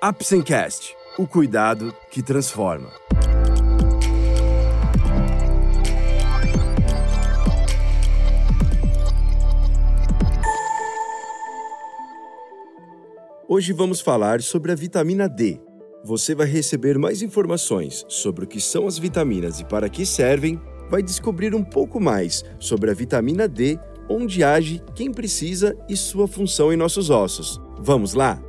Apsencast, o cuidado que transforma. Hoje vamos falar sobre a vitamina D. Você vai receber mais informações sobre o que são as vitaminas e para que servem, vai descobrir um pouco mais sobre a vitamina D, onde age, quem precisa e sua função em nossos ossos. Vamos lá?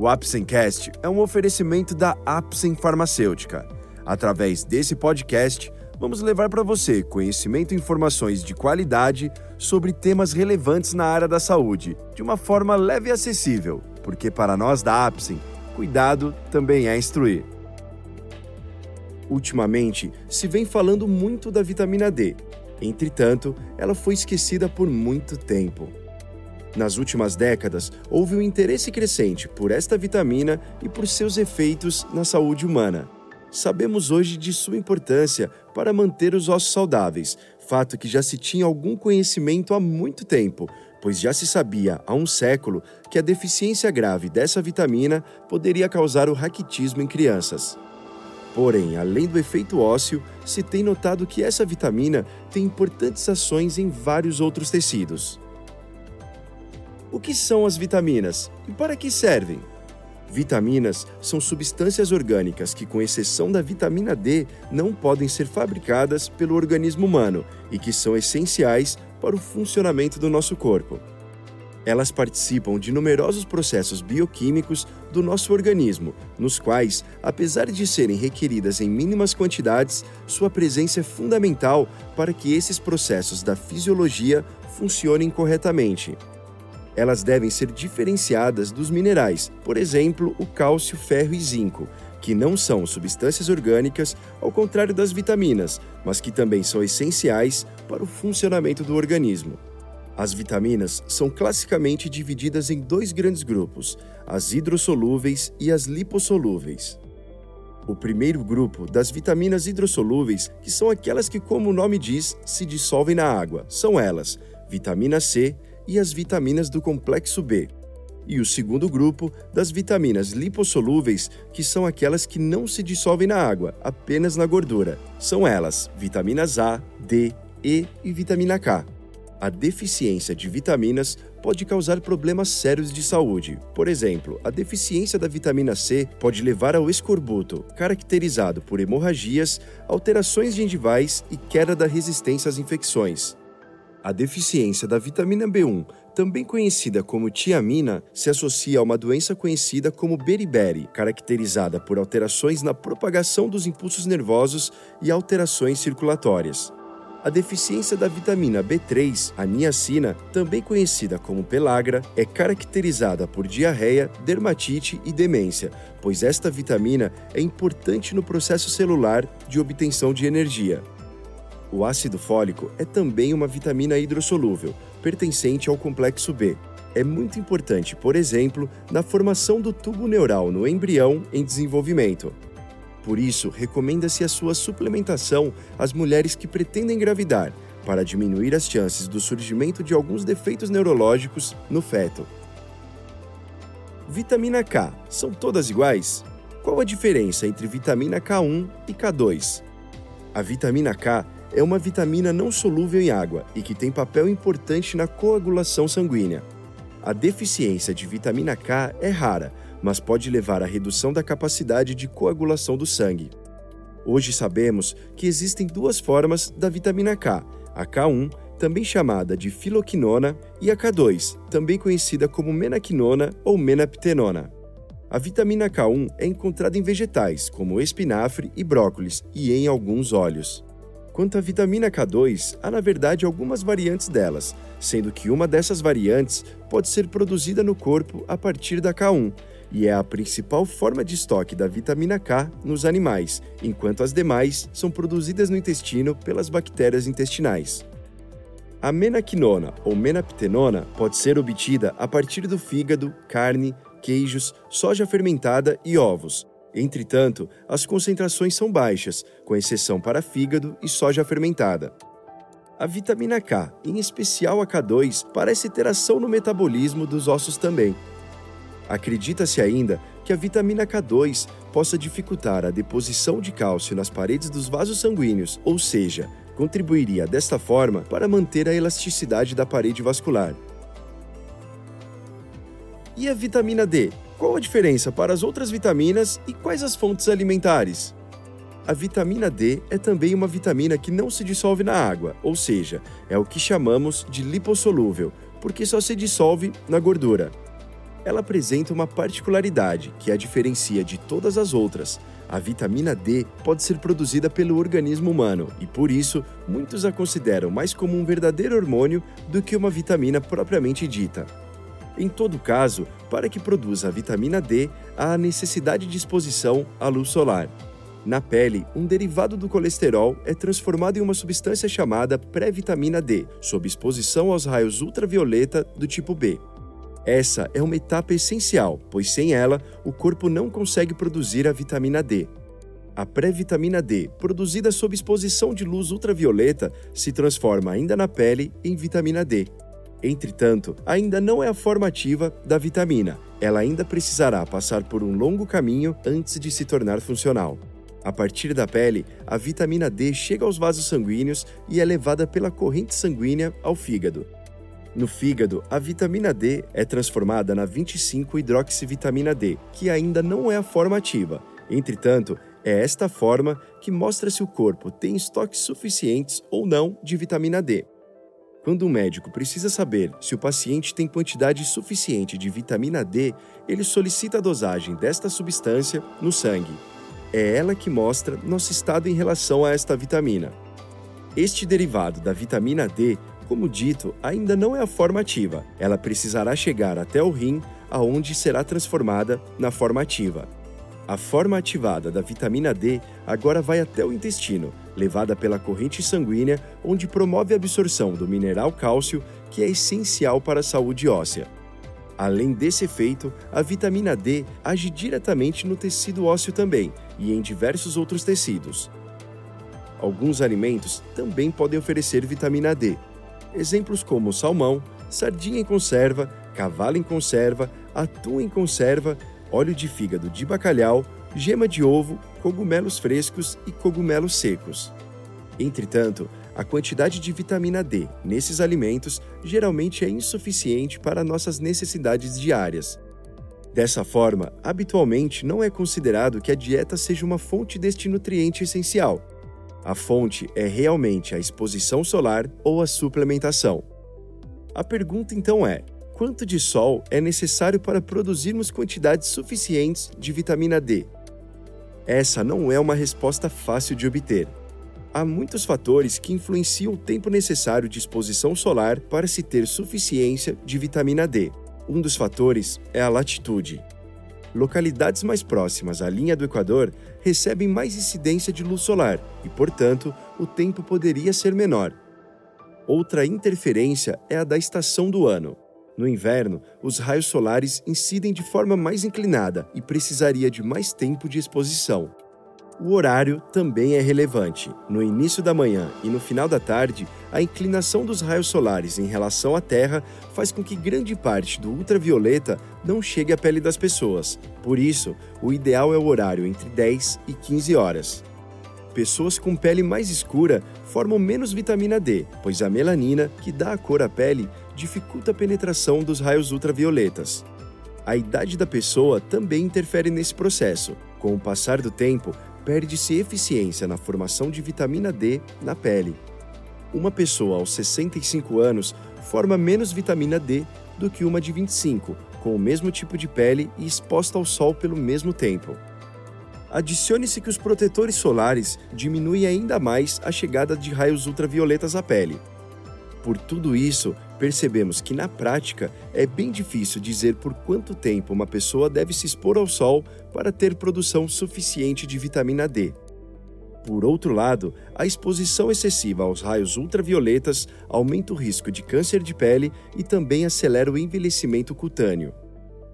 O Apsencast é um oferecimento da Apsen Farmacêutica. Através desse podcast, vamos levar para você conhecimento e informações de qualidade sobre temas relevantes na área da saúde, de uma forma leve e acessível, porque para nós da Apsen, cuidado também é instruir. Ultimamente, se vem falando muito da vitamina D. Entretanto, ela foi esquecida por muito tempo. Nas últimas décadas, houve um interesse crescente por esta vitamina e por seus efeitos na saúde humana. Sabemos hoje de sua importância para manter os ossos saudáveis, fato que já se tinha algum conhecimento há muito tempo, pois já se sabia há um século que a deficiência grave dessa vitamina poderia causar o raquitismo em crianças. Porém, além do efeito ósseo, se tem notado que essa vitamina tem importantes ações em vários outros tecidos. O que são as vitaminas e para que servem? Vitaminas são substâncias orgânicas que, com exceção da vitamina D, não podem ser fabricadas pelo organismo humano e que são essenciais para o funcionamento do nosso corpo. Elas participam de numerosos processos bioquímicos do nosso organismo, nos quais, apesar de serem requeridas em mínimas quantidades, sua presença é fundamental para que esses processos da fisiologia funcionem corretamente elas devem ser diferenciadas dos minerais, por exemplo, o cálcio, ferro e zinco, que não são substâncias orgânicas, ao contrário das vitaminas, mas que também são essenciais para o funcionamento do organismo. As vitaminas são classicamente divididas em dois grandes grupos, as hidrossolúveis e as lipossolúveis. O primeiro grupo, das vitaminas hidrossolúveis, que são aquelas que, como o nome diz, se dissolvem na água, são elas: vitamina C, e as vitaminas do complexo B. E o segundo grupo, das vitaminas lipossolúveis, que são aquelas que não se dissolvem na água, apenas na gordura. São elas vitaminas A, D, E e vitamina K. A deficiência de vitaminas pode causar problemas sérios de saúde. Por exemplo, a deficiência da vitamina C pode levar ao escorbuto, caracterizado por hemorragias, alterações gengivais e queda da resistência às infecções. A deficiência da vitamina B1, também conhecida como tiamina, se associa a uma doença conhecida como beriberi, caracterizada por alterações na propagação dos impulsos nervosos e alterações circulatórias. A deficiência da vitamina B3, a niacina, também conhecida como pelagra, é caracterizada por diarreia, dermatite e demência, pois esta vitamina é importante no processo celular de obtenção de energia. O ácido fólico é também uma vitamina hidrossolúvel, pertencente ao complexo B. É muito importante, por exemplo, na formação do tubo neural no embrião em desenvolvimento. Por isso, recomenda-se a sua suplementação às mulheres que pretendem engravidar, para diminuir as chances do surgimento de alguns defeitos neurológicos no feto. Vitamina K são todas iguais? Qual a diferença entre vitamina K1 e K2? A vitamina K é uma vitamina não solúvel em água e que tem papel importante na coagulação sanguínea. A deficiência de vitamina K é rara, mas pode levar à redução da capacidade de coagulação do sangue. Hoje sabemos que existem duas formas da vitamina K, a K1, também chamada de filoquinona, e a K2, também conhecida como menaquinona ou menaptenona. A vitamina K1 é encontrada em vegetais, como espinafre e brócolis, e em alguns óleos. Quanto à vitamina K2, há na verdade algumas variantes delas, sendo que uma dessas variantes pode ser produzida no corpo a partir da K1 e é a principal forma de estoque da vitamina K nos animais, enquanto as demais são produzidas no intestino pelas bactérias intestinais. A menaquinona ou menaptenona pode ser obtida a partir do fígado, carne, queijos, soja fermentada e ovos, Entretanto, as concentrações são baixas, com exceção para fígado e soja fermentada. A vitamina K, em especial a K2, parece ter ação no metabolismo dos ossos também. Acredita-se ainda que a vitamina K2 possa dificultar a deposição de cálcio nas paredes dos vasos sanguíneos, ou seja, contribuiria desta forma para manter a elasticidade da parede vascular. E a vitamina D? Qual a diferença para as outras vitaminas e quais as fontes alimentares? A vitamina D é também uma vitamina que não se dissolve na água, ou seja, é o que chamamos de lipossolúvel, porque só se dissolve na gordura. Ela apresenta uma particularidade que a diferencia de todas as outras. A vitamina D pode ser produzida pelo organismo humano e, por isso, muitos a consideram mais como um verdadeiro hormônio do que uma vitamina propriamente dita. Em todo caso, para que produza a vitamina D, há a necessidade de exposição à luz solar. Na pele, um derivado do colesterol é transformado em uma substância chamada pré-vitamina D, sob exposição aos raios ultravioleta do tipo B. Essa é uma etapa essencial, pois sem ela, o corpo não consegue produzir a vitamina D. A pré-vitamina D, produzida sob exposição de luz ultravioleta, se transforma ainda na pele em vitamina D. Entretanto, ainda não é a forma ativa da vitamina. Ela ainda precisará passar por um longo caminho antes de se tornar funcional. A partir da pele, a vitamina D chega aos vasos sanguíneos e é levada pela corrente sanguínea ao fígado. No fígado, a vitamina D é transformada na 25-hidroxivitamina D, que ainda não é a forma ativa. Entretanto, é esta forma que mostra se o corpo tem estoques suficientes ou não de vitamina D. Quando um médico precisa saber se o paciente tem quantidade suficiente de vitamina D, ele solicita a dosagem desta substância no sangue é ela que mostra nosso estado em relação a esta vitamina. Este derivado da vitamina D, como dito, ainda não é a forma ativa. Ela precisará chegar até o rim, aonde será transformada na forma ativa. A forma ativada da vitamina D agora vai até o intestino, levada pela corrente sanguínea, onde promove a absorção do mineral cálcio, que é essencial para a saúde óssea. Além desse efeito, a vitamina D age diretamente no tecido ósseo também e em diversos outros tecidos. Alguns alimentos também podem oferecer vitamina D. Exemplos como salmão, sardinha em conserva, cavalo em conserva, atum em conserva, óleo de fígado de bacalhau, gema de ovo, cogumelos frescos e cogumelos secos. Entretanto, a quantidade de vitamina D nesses alimentos geralmente é insuficiente para nossas necessidades diárias. Dessa forma, habitualmente não é considerado que a dieta seja uma fonte deste nutriente essencial. A fonte é realmente a exposição solar ou a suplementação. A pergunta então é: quanto de sol é necessário para produzirmos quantidades suficientes de vitamina D? Essa não é uma resposta fácil de obter há muitos fatores que influenciam o tempo necessário de exposição solar para se ter suficiência de vitamina D. Um dos fatores é a latitude. Localidades mais próximas à linha do Equador recebem mais incidência de luz solar e, portanto, o tempo poderia ser menor. Outra interferência é a da estação do ano. No inverno, os raios solares incidem de forma mais inclinada e precisaria de mais tempo de exposição. O horário também é relevante. No início da manhã e no final da tarde, a inclinação dos raios solares em relação à Terra faz com que grande parte do ultravioleta não chegue à pele das pessoas. Por isso, o ideal é o horário entre 10 e 15 horas. Pessoas com pele mais escura formam menos vitamina D, pois a melanina, que dá a cor à pele, dificulta a penetração dos raios ultravioletas. A idade da pessoa também interfere nesse processo. Com o passar do tempo, perde-se eficiência na formação de vitamina D na pele. Uma pessoa aos 65 anos forma menos vitamina D do que uma de 25, com o mesmo tipo de pele e exposta ao sol pelo mesmo tempo. Adicione-se que os protetores solares diminuem ainda mais a chegada de raios ultravioletas à pele. Por tudo isso, percebemos que na prática é bem difícil dizer por quanto tempo uma pessoa deve se expor ao sol para ter produção suficiente de vitamina D. Por outro lado, a exposição excessiva aos raios ultravioletas aumenta o risco de câncer de pele e também acelera o envelhecimento cutâneo.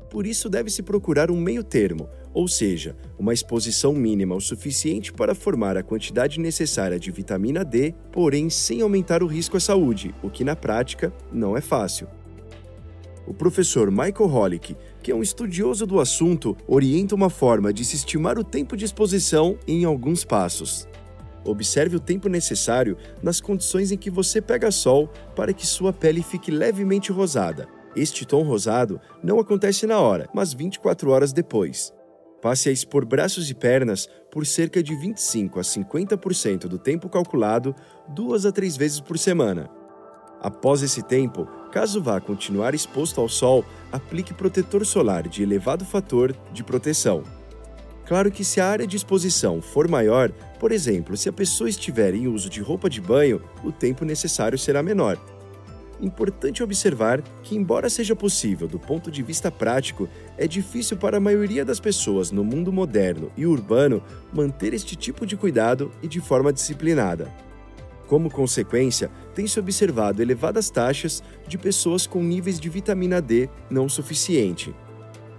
Por isso, deve-se procurar um meio termo, ou seja, uma exposição mínima o suficiente para formar a quantidade necessária de vitamina D, porém sem aumentar o risco à saúde, o que na prática não é fácil. O professor Michael Holick, que é um estudioso do assunto, orienta uma forma de se estimar o tempo de exposição em alguns passos. Observe o tempo necessário nas condições em que você pega sol para que sua pele fique levemente rosada. Este tom rosado não acontece na hora, mas 24 horas depois. Passe a expor braços e pernas por cerca de 25 a 50% do tempo calculado, duas a três vezes por semana. Após esse tempo, caso vá continuar exposto ao sol, aplique protetor solar de elevado fator de proteção. Claro que se a área de exposição for maior, por exemplo, se a pessoa estiver em uso de roupa de banho, o tempo necessário será menor. Importante observar que, embora seja possível do ponto de vista prático, é difícil para a maioria das pessoas no mundo moderno e urbano manter este tipo de cuidado e de forma disciplinada. Como consequência, tem-se observado elevadas taxas de pessoas com níveis de vitamina D não suficiente.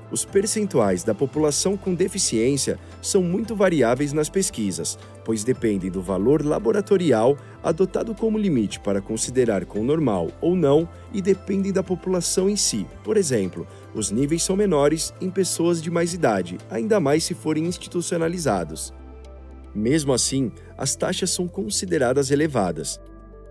Os percentuais da população com deficiência são muito variáveis nas pesquisas, pois dependem do valor laboratorial adotado como limite para considerar com normal ou não e dependem da população em si. Por exemplo, os níveis são menores em pessoas de mais idade, ainda mais se forem institucionalizados. Mesmo assim, as taxas são consideradas elevadas.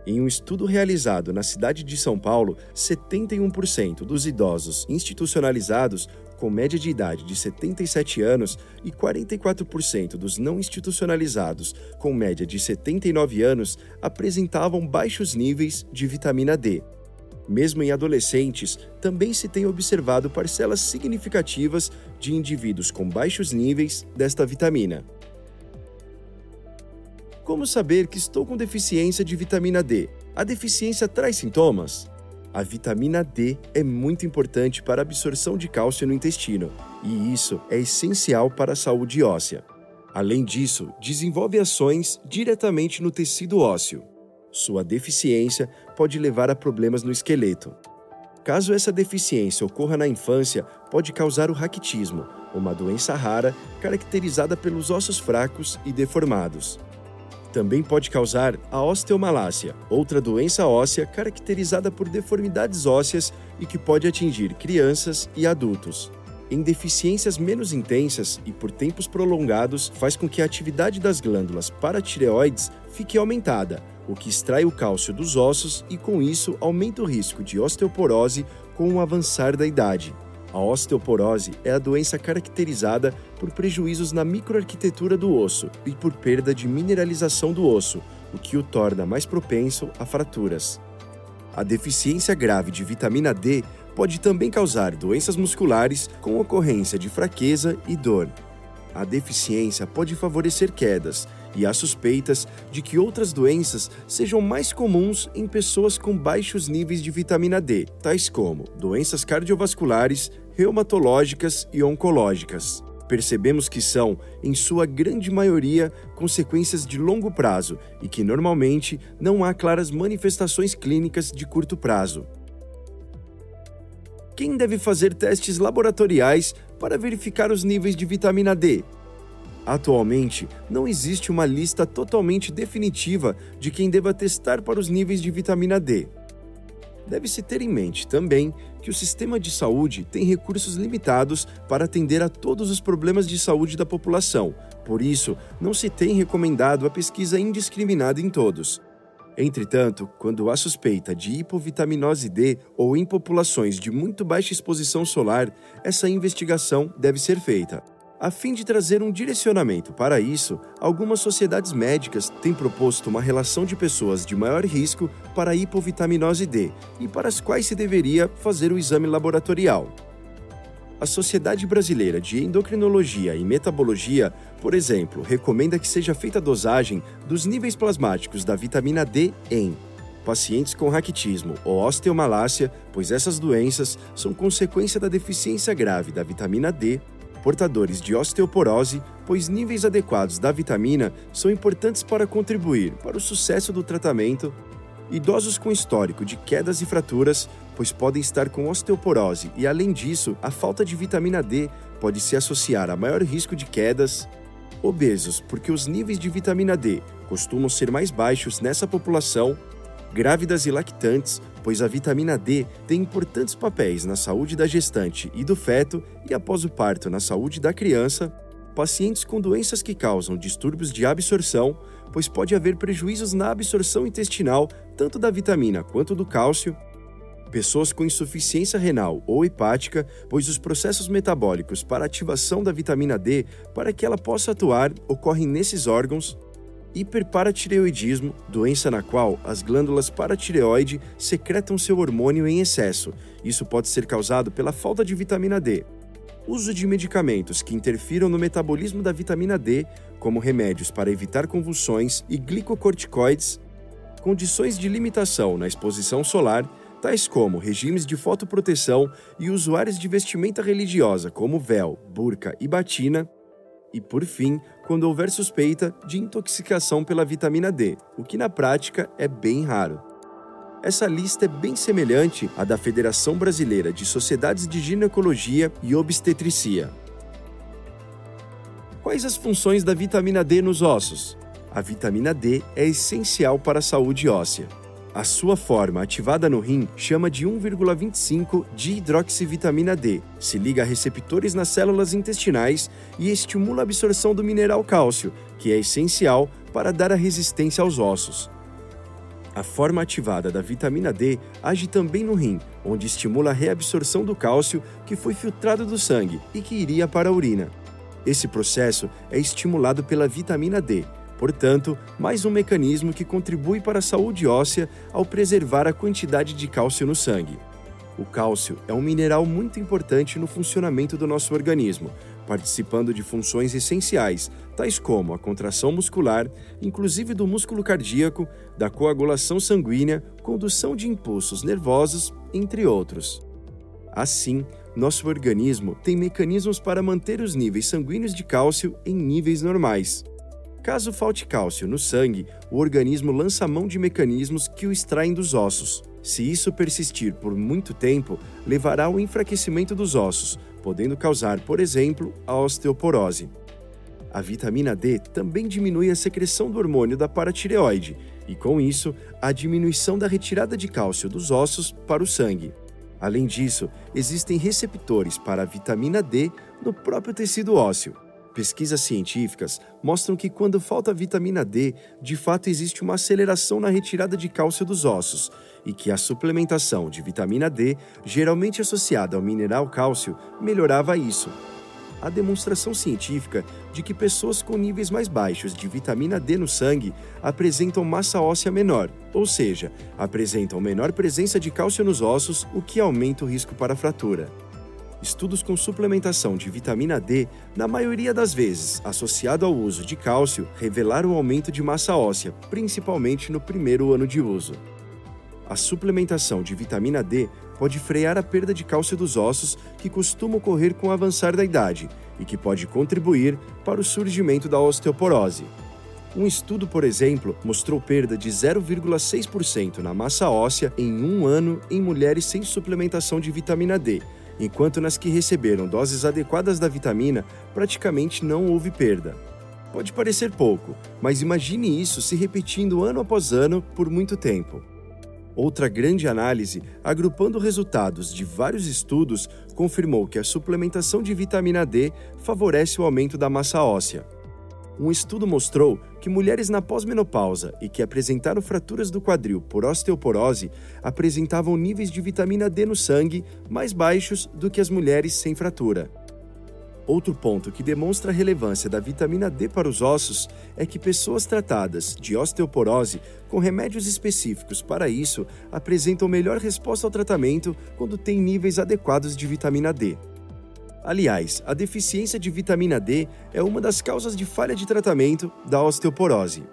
Em um estudo realizado na cidade de São Paulo, 71% dos idosos institucionalizados com média de idade de 77 anos e 44% dos não institucionalizados com média de 79 anos apresentavam baixos níveis de vitamina D. Mesmo em adolescentes, também se tem observado parcelas significativas de indivíduos com baixos níveis desta vitamina. Como saber que estou com deficiência de vitamina D? A deficiência traz sintomas? A vitamina D é muito importante para a absorção de cálcio no intestino, e isso é essencial para a saúde óssea. Além disso, desenvolve ações diretamente no tecido ósseo. Sua deficiência pode levar a problemas no esqueleto. Caso essa deficiência ocorra na infância, pode causar o raquitismo, uma doença rara caracterizada pelos ossos fracos e deformados também pode causar a osteomalácia, outra doença óssea caracterizada por deformidades ósseas e que pode atingir crianças e adultos. Em deficiências menos intensas e por tempos prolongados, faz com que a atividade das glândulas paratireoides fique aumentada, o que extrai o cálcio dos ossos e, com isso, aumenta o risco de osteoporose com o avançar da idade. A osteoporose é a doença caracterizada por prejuízos na microarquitetura do osso e por perda de mineralização do osso, o que o torna mais propenso a fraturas. A deficiência grave de vitamina D pode também causar doenças musculares com ocorrência de fraqueza e dor. A deficiência pode favorecer quedas e há suspeitas de que outras doenças sejam mais comuns em pessoas com baixos níveis de vitamina D, tais como doenças cardiovasculares, reumatológicas e oncológicas. Percebemos que são, em sua grande maioria, consequências de longo prazo e que normalmente não há claras manifestações clínicas de curto prazo. Quem deve fazer testes laboratoriais para verificar os níveis de vitamina D? Atualmente, não existe uma lista totalmente definitiva de quem deva testar para os níveis de vitamina D. Deve-se ter em mente também que o sistema de saúde tem recursos limitados para atender a todos os problemas de saúde da população, por isso, não se tem recomendado a pesquisa indiscriminada em todos. Entretanto, quando há suspeita de hipovitaminose D ou em populações de muito baixa exposição solar, essa investigação deve ser feita. A fim de trazer um direcionamento para isso, algumas sociedades médicas têm proposto uma relação de pessoas de maior risco para a hipovitaminose D e para as quais se deveria fazer o exame laboratorial. A Sociedade Brasileira de Endocrinologia e Metabologia, por exemplo, recomenda que seja feita a dosagem dos níveis plasmáticos da vitamina D em pacientes com raquitismo ou osteomalácia, pois essas doenças são consequência da deficiência grave da vitamina D portadores de osteoporose, pois níveis adequados da vitamina são importantes para contribuir para o sucesso do tratamento. Idosos com histórico de quedas e fraturas, pois podem estar com osteoporose e, além disso, a falta de vitamina D pode se associar a maior risco de quedas. Obesos, porque os níveis de vitamina D costumam ser mais baixos nessa população grávidas e lactantes, pois a vitamina D tem importantes papéis na saúde da gestante e do feto e após o parto na saúde da criança, pacientes com doenças que causam distúrbios de absorção, pois pode haver prejuízos na absorção intestinal tanto da vitamina quanto do cálcio, pessoas com insuficiência renal ou hepática, pois os processos metabólicos para ativação da vitamina D para que ela possa atuar ocorrem nesses órgãos, hiperparatireoidismo, doença na qual as glândulas paratireoide secretam seu hormônio em excesso. Isso pode ser causado pela falta de vitamina D. Uso de medicamentos que interfiram no metabolismo da vitamina D, como remédios para evitar convulsões e glicocorticoides, condições de limitação na exposição solar, tais como regimes de fotoproteção e usuários de vestimenta religiosa como véu, burca e batina, e, por fim, quando houver suspeita de intoxicação pela vitamina D, o que na prática é bem raro. Essa lista é bem semelhante à da Federação Brasileira de Sociedades de Ginecologia e Obstetricia. Quais as funções da vitamina D nos ossos? A vitamina D é essencial para a saúde óssea. A sua forma ativada no rim chama de 1,25 de hidroxivitamina D, se liga a receptores nas células intestinais e estimula a absorção do mineral cálcio, que é essencial para dar a resistência aos ossos. A forma ativada da vitamina D age também no rim, onde estimula a reabsorção do cálcio que foi filtrado do sangue e que iria para a urina. Esse processo é estimulado pela vitamina D, Portanto, mais um mecanismo que contribui para a saúde óssea ao preservar a quantidade de cálcio no sangue. O cálcio é um mineral muito importante no funcionamento do nosso organismo, participando de funções essenciais, tais como a contração muscular, inclusive do músculo cardíaco, da coagulação sanguínea, condução de impulsos nervosos, entre outros. Assim, nosso organismo tem mecanismos para manter os níveis sanguíneos de cálcio em níveis normais. Caso falte cálcio no sangue, o organismo lança mão de mecanismos que o extraem dos ossos. Se isso persistir por muito tempo, levará ao enfraquecimento dos ossos, podendo causar, por exemplo, a osteoporose. A vitamina D também diminui a secreção do hormônio da paratireoide e, com isso, a diminuição da retirada de cálcio dos ossos para o sangue. Além disso, existem receptores para a vitamina D no próprio tecido ósseo. Pesquisas científicas mostram que quando falta vitamina D, de fato existe uma aceleração na retirada de cálcio dos ossos e que a suplementação de vitamina D, geralmente associada ao mineral cálcio, melhorava isso. A demonstração científica de que pessoas com níveis mais baixos de vitamina D no sangue apresentam massa óssea menor, ou seja, apresentam menor presença de cálcio nos ossos, o que aumenta o risco para fratura estudos com suplementação de vitamina D, na maioria das vezes associado ao uso de cálcio, revelaram um aumento de massa óssea, principalmente no primeiro ano de uso. A suplementação de vitamina D pode frear a perda de cálcio dos ossos que costuma ocorrer com o avançar da idade e que pode contribuir para o surgimento da osteoporose. Um estudo, por exemplo, mostrou perda de 0,6% na massa óssea em um ano em mulheres sem suplementação de vitamina D, enquanto nas que receberam doses adequadas da vitamina praticamente não houve perda. Pode parecer pouco, mas imagine isso se repetindo ano após ano por muito tempo. Outra grande análise, agrupando resultados de vários estudos, confirmou que a suplementação de vitamina D favorece o aumento da massa óssea. Um estudo mostrou que mulheres na pós-menopausa e que apresentaram fraturas do quadril por osteoporose apresentavam níveis de vitamina D no sangue mais baixos do que as mulheres sem fratura. Outro ponto que demonstra a relevância da vitamina D para os ossos é que pessoas tratadas de osteoporose com remédios específicos para isso apresentam melhor resposta ao tratamento quando têm níveis adequados de vitamina D. Aliás, a deficiência de vitamina D é uma das causas de falha de tratamento da osteoporose.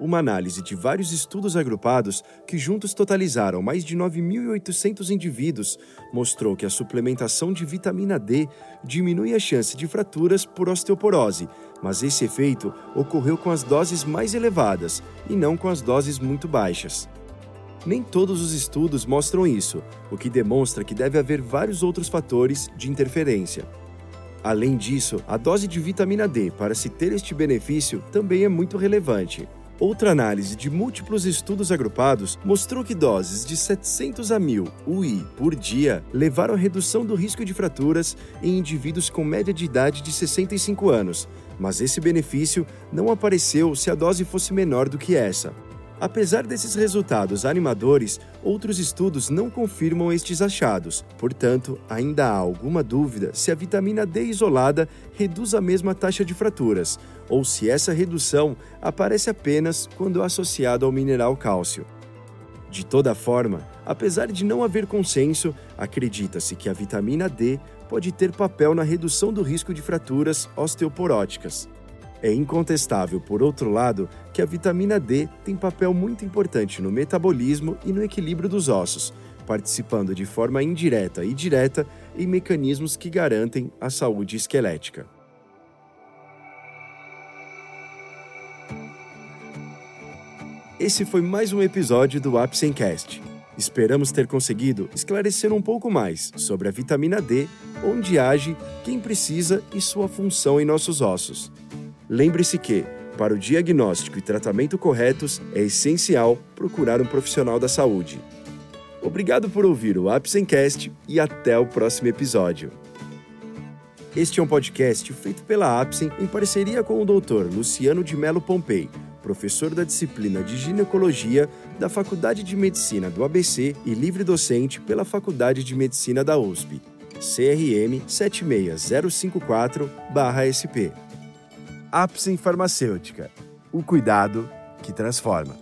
Uma análise de vários estudos agrupados, que juntos totalizaram mais de 9.800 indivíduos, mostrou que a suplementação de vitamina D diminui a chance de fraturas por osteoporose, mas esse efeito ocorreu com as doses mais elevadas e não com as doses muito baixas. Nem todos os estudos mostram isso, o que demonstra que deve haver vários outros fatores de interferência. Além disso, a dose de vitamina D para se ter este benefício também é muito relevante. Outra análise de múltiplos estudos agrupados mostrou que doses de 700 a 1000 UI por dia levaram à redução do risco de fraturas em indivíduos com média de idade de 65 anos, mas esse benefício não apareceu se a dose fosse menor do que essa. Apesar desses resultados animadores, outros estudos não confirmam estes achados. Portanto, ainda há alguma dúvida se a vitamina D isolada reduz a mesma taxa de fraturas, ou se essa redução aparece apenas quando associada ao mineral cálcio. De toda forma, apesar de não haver consenso, acredita-se que a vitamina D pode ter papel na redução do risco de fraturas osteoporóticas. É incontestável, por outro lado, que a vitamina D tem papel muito importante no metabolismo e no equilíbrio dos ossos, participando de forma indireta e direta em mecanismos que garantem a saúde esquelética. Esse foi mais um episódio do Apsencast. Esperamos ter conseguido esclarecer um pouco mais sobre a vitamina D, onde age, quem precisa e sua função em nossos ossos. Lembre-se que, para o diagnóstico e tratamento corretos, é essencial procurar um profissional da saúde. Obrigado por ouvir o Apsencast e até o próximo episódio. Este é um podcast feito pela Apsen em parceria com o Dr. Luciano de Melo Pompei, professor da disciplina de ginecologia da Faculdade de Medicina do ABC e livre docente pela Faculdade de Medicina da USP. CRM 76054-SP. Apsen Farmacêutica. O cuidado que transforma.